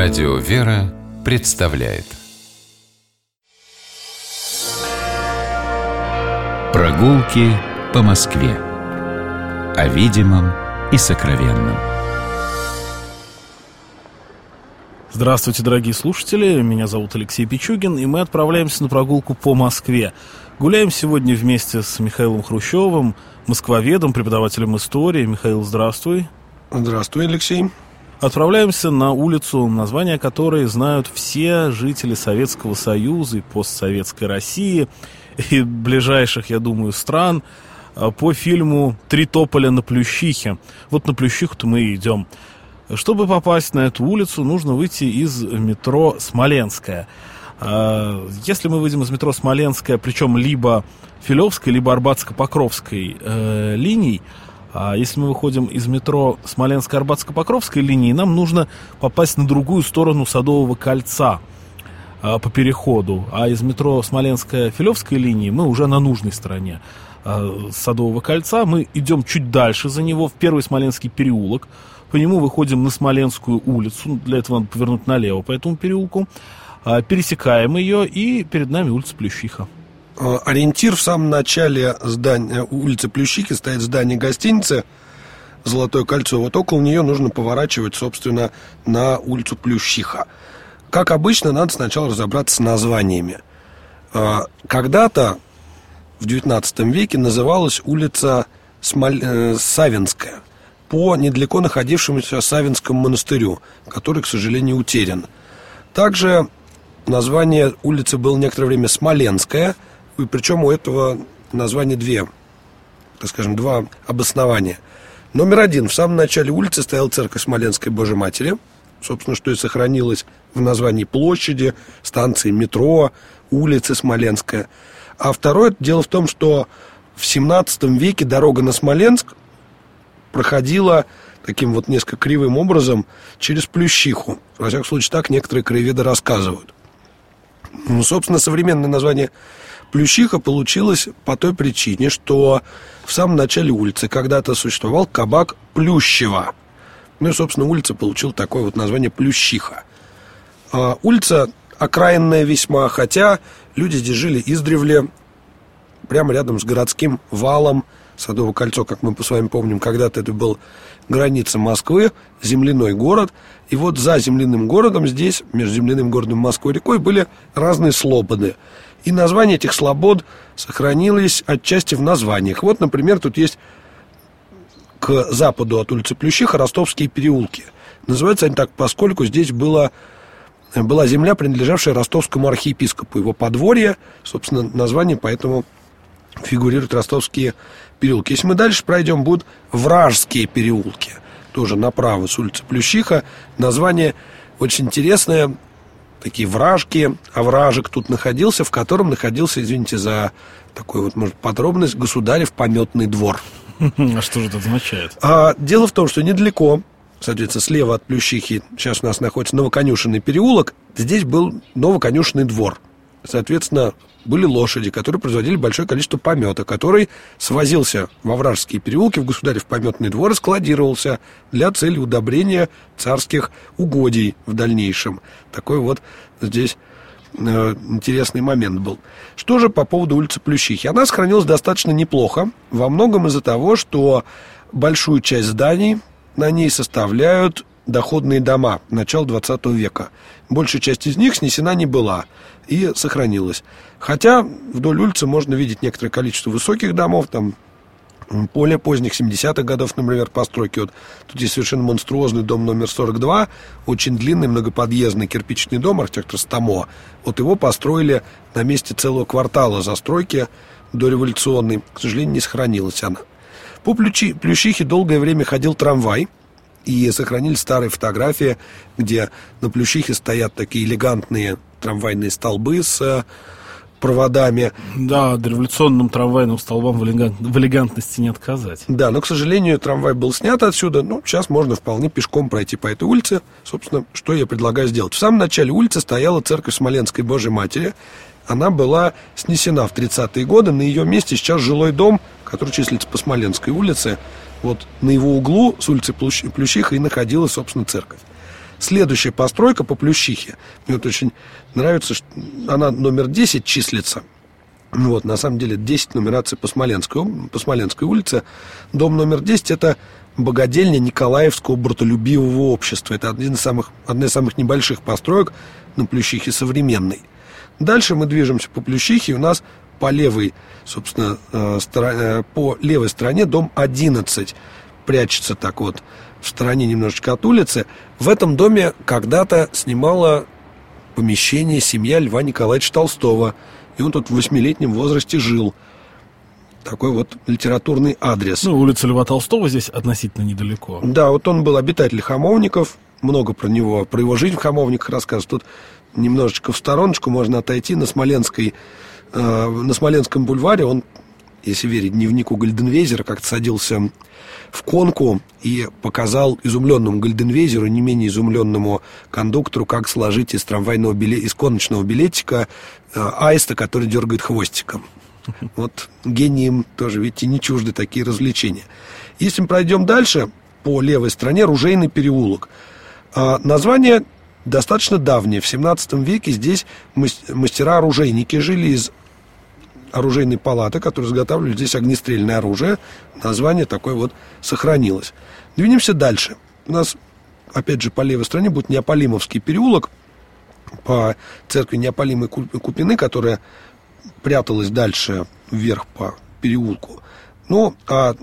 Радио «Вера» представляет Прогулки по Москве О видимом и сокровенном Здравствуйте, дорогие слушатели, меня зовут Алексей Пичугин, и мы отправляемся на прогулку по Москве. Гуляем сегодня вместе с Михаилом Хрущевым, москвоведом, преподавателем истории. Михаил, здравствуй. Здравствуй, Алексей. Отправляемся на улицу, название которой знают все жители Советского Союза и постсоветской России и ближайших, я думаю, стран а, по фильму «Три тополя на Плющихе». Вот на Плющиху-то мы и идем. Чтобы попасть на эту улицу, нужно выйти из метро «Смоленская». А, если мы выйдем из метро «Смоленская», причем либо Филевской, либо Арбатско-Покровской э, линий, а если мы выходим из метро Смоленско-Арбатско-Покровской линии, нам нужно попасть на другую сторону Садового кольца а, по переходу. А из метро Смоленская-Филевской линии мы уже на нужной стороне а, Садового кольца. Мы идем чуть дальше за него, в первый Смоленский переулок. По нему выходим на Смоленскую улицу. Для этого надо повернуть налево по этому переулку. А, пересекаем ее, и перед нами улица Плющиха. Э, ориентир в самом начале здания, улицы Плющики стоит здание гостиницы «Золотое кольцо». Вот около нее нужно поворачивать, собственно, на улицу Плющиха. Как обычно, надо сначала разобраться с названиями. Э, когда-то в XIX веке называлась улица Смоль... Э, Савинская по недалеко находившемуся Савинскому монастырю, который, к сожалению, утерян. Также название улицы было некоторое время Смоленская – и причем у этого названия две, так скажем, два обоснования. Номер один. В самом начале улицы стояла церковь Смоленской Божьей Матери, собственно, что и сохранилось в названии площади, станции метро, улицы Смоленская. А второе дело в том, что в 17 веке дорога на Смоленск проходила таким вот несколько кривым образом через Плющиху. Во всяком случае, так некоторые краеведы рассказывают. Ну, собственно, современное название Плющиха получилась по той причине, что в самом начале улицы когда-то существовал кабак Плющева. Ну и, собственно, улица получила такое вот название Плющиха. А, улица окраинная весьма, хотя люди здесь жили издревле, прямо рядом с городским валом. Садовое кольцо, как мы с вами помним, когда-то это был граница Москвы, земляной город. И вот за земляным городом здесь, между земляным городом Москвой и рекой, были разные слободы. И названия этих слобод сохранились отчасти в названиях. Вот, например, тут есть к западу от улицы Плющиха Ростовские переулки. Называются они так, поскольку здесь было, была земля, принадлежавшая ростовскому архиепископу. Его подворье, собственно, название поэтому фигурируют ростовские переулки. Если мы дальше пройдем, будут Вражские переулки. Тоже направо с улицы Плющиха. Название очень интересное, такие вражки, овражек тут находился, в котором находился, извините за такую вот, может, подробность, государев пометный двор. А что же это означает? А, дело в том, что недалеко, соответственно, слева от Плющихи, сейчас у нас находится Новоконюшенный переулок, здесь был Новоконюшенный двор. Соответственно, были лошади, которые производили большое количество помета, который свозился во вражеские переулки, в государев пометный двор и складировался для цели удобрения царских угодий в дальнейшем. Такой вот здесь э, интересный момент был. Что же по поводу улицы Плющихи? Она сохранилась достаточно неплохо, во многом из-за того, что большую часть зданий на ней составляют доходные дома начала 20 века. Большая часть из них снесена не была и сохранилась. Хотя вдоль улицы можно видеть некоторое количество высоких домов, там более поздних 70-х годов, например, постройки. Вот тут есть совершенно монструозный дом номер 42, очень длинный многоподъездный кирпичный дом, архитектор Стамо. Вот его построили на месте целого квартала застройки дореволюционной. К сожалению, не сохранилась она. По Плющи, Плющихе долгое время ходил трамвай, и сохранились старые фотографии, где на Плющихе стоят такие элегантные трамвайные столбы с э, проводами. Да, революционным трамвайным столбам в, элегант, в элегантности не отказать. Да, но, к сожалению, трамвай был снят отсюда. Ну, сейчас можно вполне пешком пройти по этой улице. Собственно, что я предлагаю сделать. В самом начале улицы стояла церковь Смоленской Божьей Матери. Она была снесена в 30-е годы. На ее месте сейчас жилой дом, который числится по Смоленской улице. Вот на его углу с улицы Плющиха и находилась, собственно, церковь. Следующая постройка по Плющихе. Мне вот очень нравится, что она номер 10 числится. Вот, на самом деле 10 нумерации по Смоленской, по Смоленской улице. Дом номер 10 это богадельня Николаевского братолюбивого общества. Это один из самых, одна из самых небольших построек на Плющихе современной. Дальше мы движемся по Плющихе, у нас по левой, собственно, э, э, по левой стороне дом 11 прячется так вот в стороне немножечко от улицы. В этом доме когда-то снимала помещение семья Льва Николаевича Толстого. И он тут в восьмилетнем возрасте жил. Такой вот литературный адрес. Ну, улица Льва Толстого здесь относительно недалеко. Да, вот он был обитатель Хамовников. Много про него, про его жизнь в Хамовниках рассказывают. Тут немножечко в стороночку можно отойти на Смоленской, э, на Смоленском бульваре. Он, если верить дневнику Гальденвейзера, как-то садился в конку и показал изумленному Гальденвейзеру, не менее изумленному кондуктору, как сложить из трамвайного билета, из коночного билетика э, аиста, который дергает хвостиком. Вот гением тоже, видите, не чужды такие развлечения. Если мы пройдем дальше, по левой стороне Ружейный переулок. А, название достаточно давнее. В 17 веке здесь мастера-оружейники жили из оружейной палаты, которые изготавливали здесь огнестрельное оружие. Название такое вот сохранилось. Двинемся дальше. У нас, опять же, по левой стороне будет Неаполимовский переулок по церкви Неаполимы Купины, которая пряталась дальше вверх по переулку. Ну, а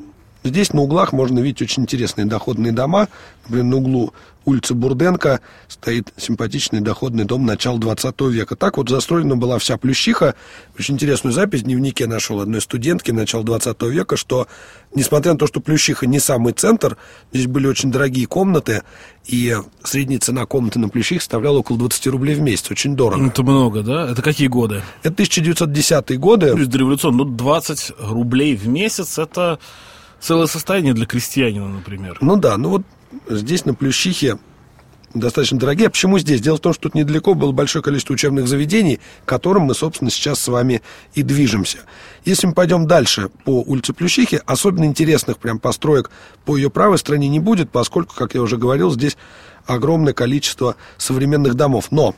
здесь на углах можно видеть очень интересные доходные дома. Например, на углу улице Бурденко стоит симпатичный доходный дом начала 20 века. Так вот застроена была вся Плющиха. Очень интересную запись в дневнике нашел одной студентки начала 20 века, что, несмотря на то, что Плющиха не самый центр, здесь были очень дорогие комнаты, и средняя цена комнаты на Плющих составляла около 20 рублей в месяц. Очень дорого. Это много, да? Это какие годы? Это 1910-е годы. То есть дореволюционно. Ну, 20 рублей в месяц – это целое состояние для крестьянина, например. Ну да, ну вот здесь на Плющихе достаточно дорогие. А почему здесь? Дело в том, что тут недалеко было большое количество учебных заведений, к которым мы, собственно, сейчас с вами и движемся. Если мы пойдем дальше по улице Плющихи, особенно интересных прям построек по ее правой стороне не будет, поскольку, как я уже говорил, здесь огромное количество современных домов. Но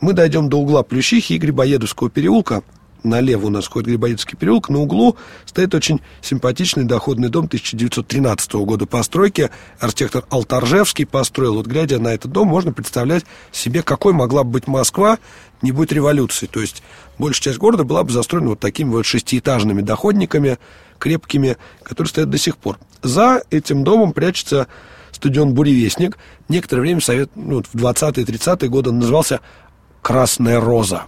мы дойдем до угла Плющихи и Грибоедовского переулка, налево у нас ходит Грибоедовский переулок, на углу стоит очень симпатичный доходный дом 1913 года постройки. Архитектор Алтаржевский построил. Вот глядя на этот дом, можно представлять себе, какой могла бы быть Москва, не будет революции. То есть большая часть города была бы застроена вот такими вот шестиэтажными доходниками, крепкими, которые стоят до сих пор. За этим домом прячется стадион «Буревестник». Некоторое время совет, ну, в 20-30-е годы он назывался «Красная роза».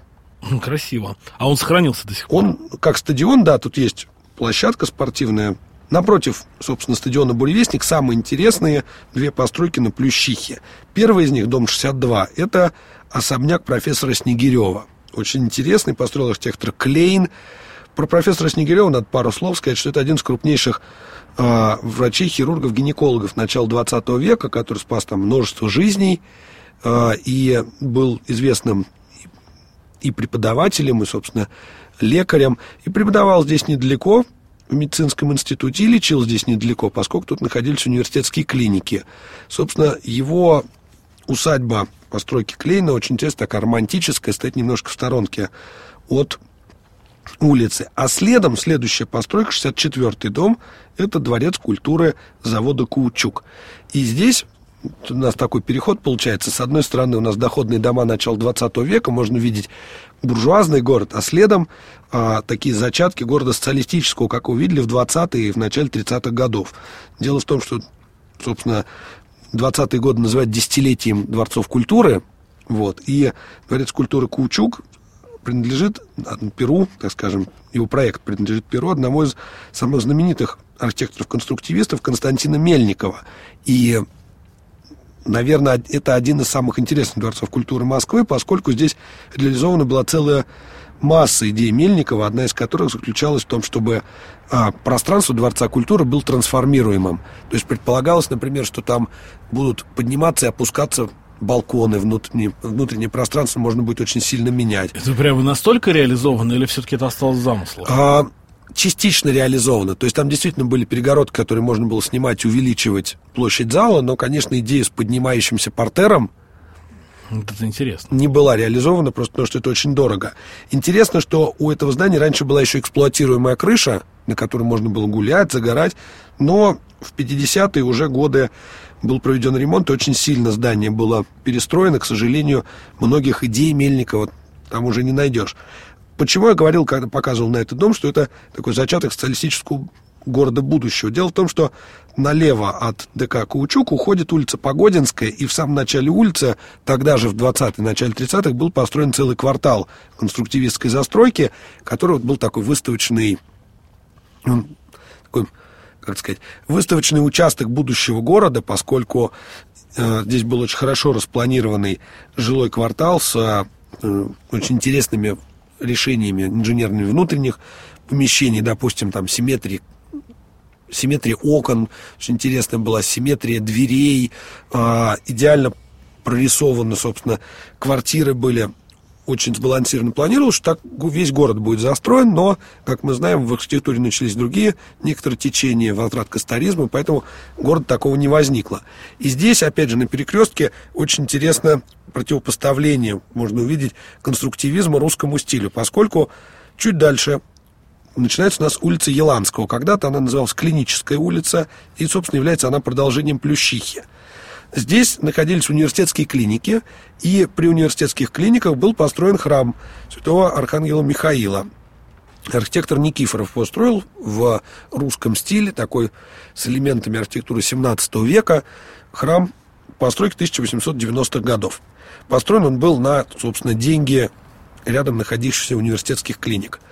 Красиво. А он сохранился до сих пор? Он, как стадион, да, тут есть площадка спортивная. Напротив, собственно, стадиона «Буревестник» самые интересные две постройки на Плющихе. Первый из них, дом 62, это особняк профессора Снегирева. Очень интересный, построил архитектор Клейн. Про профессора Снегирева надо пару слов сказать, что это один из крупнейших э, врачей, хирургов, гинекологов начала 20 века, который спас там множество жизней э, и был известным и преподавателем, и, собственно, лекарем. И преподавал здесь недалеко, в медицинском институте, и лечил здесь недалеко, поскольку тут находились университетские клиники. Собственно, его усадьба постройки Клейна очень интересно такая романтическая, стоит немножко в сторонке от улицы. А следом следующая постройка, 64-й дом, это дворец культуры завода «Каучук». И здесь у нас такой переход получается. С одной стороны, у нас доходные дома начала 20 века, можно видеть буржуазный город, а следом а, такие зачатки города социалистического, как увидели в 20-е и в начале 30-х годов. Дело в том, что, собственно, 20-е годы называют десятилетием дворцов культуры, вот, и дворец культуры Каучук принадлежит Перу, так скажем, его проект принадлежит Перу, одному из самых знаменитых архитекторов-конструктивистов Константина Мельникова. И наверное, это один из самых интересных дворцов культуры Москвы, поскольку здесь реализована была целая масса идей Мельникова, одна из которых заключалась в том, чтобы а, пространство Дворца культуры было трансформируемым. То есть предполагалось, например, что там будут подниматься и опускаться балконы, внутреннее, внутреннее пространство можно будет очень сильно менять. Это прямо настолько реализовано или все-таки это осталось замыслом? А, частично реализовано. То есть там действительно были перегородки, которые можно было снимать увеличивать площадь зала, но, конечно, идея с поднимающимся портером Это интересно. Не была реализована, просто потому что это очень дорого. Интересно, что у этого здания раньше была еще эксплуатируемая крыша, на которой можно было гулять, загорать, но в 50-е уже годы был проведен ремонт, и очень сильно здание было перестроено. К сожалению, многих идей Мельникова там уже не найдешь. Почему я говорил, когда показывал на этот дом, что это такой зачаток социалистического города будущего. Дело в том, что налево от ДК Каучук уходит улица Погодинская, и в самом начале улицы, тогда же в 20-е, начале 30-х, был построен целый квартал конструктивистской застройки, который вот был такой выставочный, такой, как сказать, выставочный участок будущего города, поскольку э, здесь был очень хорошо распланированный жилой квартал с э, очень интересными решениями инженерными внутренних помещений, допустим, там симметрии симметрия окон, очень интересная была симметрия дверей, э, идеально прорисованы, собственно, квартиры были очень сбалансированно планировалось, что так весь город будет застроен, но, как мы знаем, в архитектуре начались другие некоторые течения, возврат к поэтому город такого не возникло. И здесь, опять же, на перекрестке очень интересно противопоставление, можно увидеть, конструктивизма русскому стилю, поскольку чуть дальше начинается у нас улица Еланского. Когда-то она называлась Клиническая улица, и, собственно, является она продолжением Плющихи. Здесь находились университетские клиники, и при университетских клиниках был построен храм святого Архангела Михаила. Архитектор Никифоров построил в русском стиле, такой с элементами архитектуры 17 века, храм постройки 1890-х годов. Построен он был на, собственно, деньги рядом находившихся университетских клиник –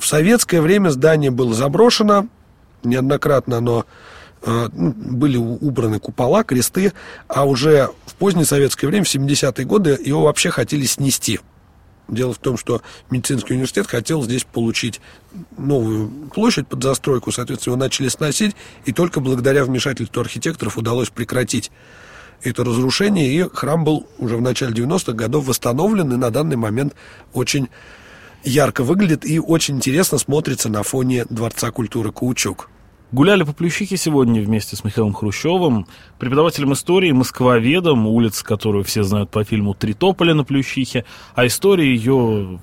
в советское время здание было заброшено, неоднократно оно э, ну, были убраны купола, кресты, а уже в позднее советское время, в 70-е годы, его вообще хотели снести. Дело в том, что медицинский университет хотел здесь получить новую площадь под застройку, соответственно, его начали сносить, и только благодаря вмешательству архитекторов удалось прекратить это разрушение, и храм был уже в начале 90-х годов восстановлен, и на данный момент очень ярко выглядит и очень интересно смотрится на фоне Дворца культуры Каучук. Гуляли по Плющихе сегодня вместе с Михаилом Хрущевым, преподавателем истории, москвоведом, улиц, которую все знают по фильму «Три тополя на Плющихе», а история ее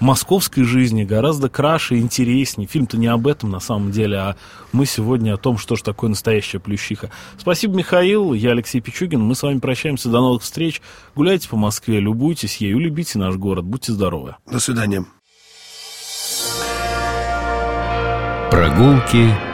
московской жизни гораздо краше и интереснее. Фильм-то не об этом на самом деле, а мы сегодня о том, что же такое настоящая Плющиха. Спасибо, Михаил, я Алексей Пичугин, мы с вами прощаемся, до новых встреч. Гуляйте по Москве, любуйтесь ею, любите наш город, будьте здоровы. До свидания. Прогулки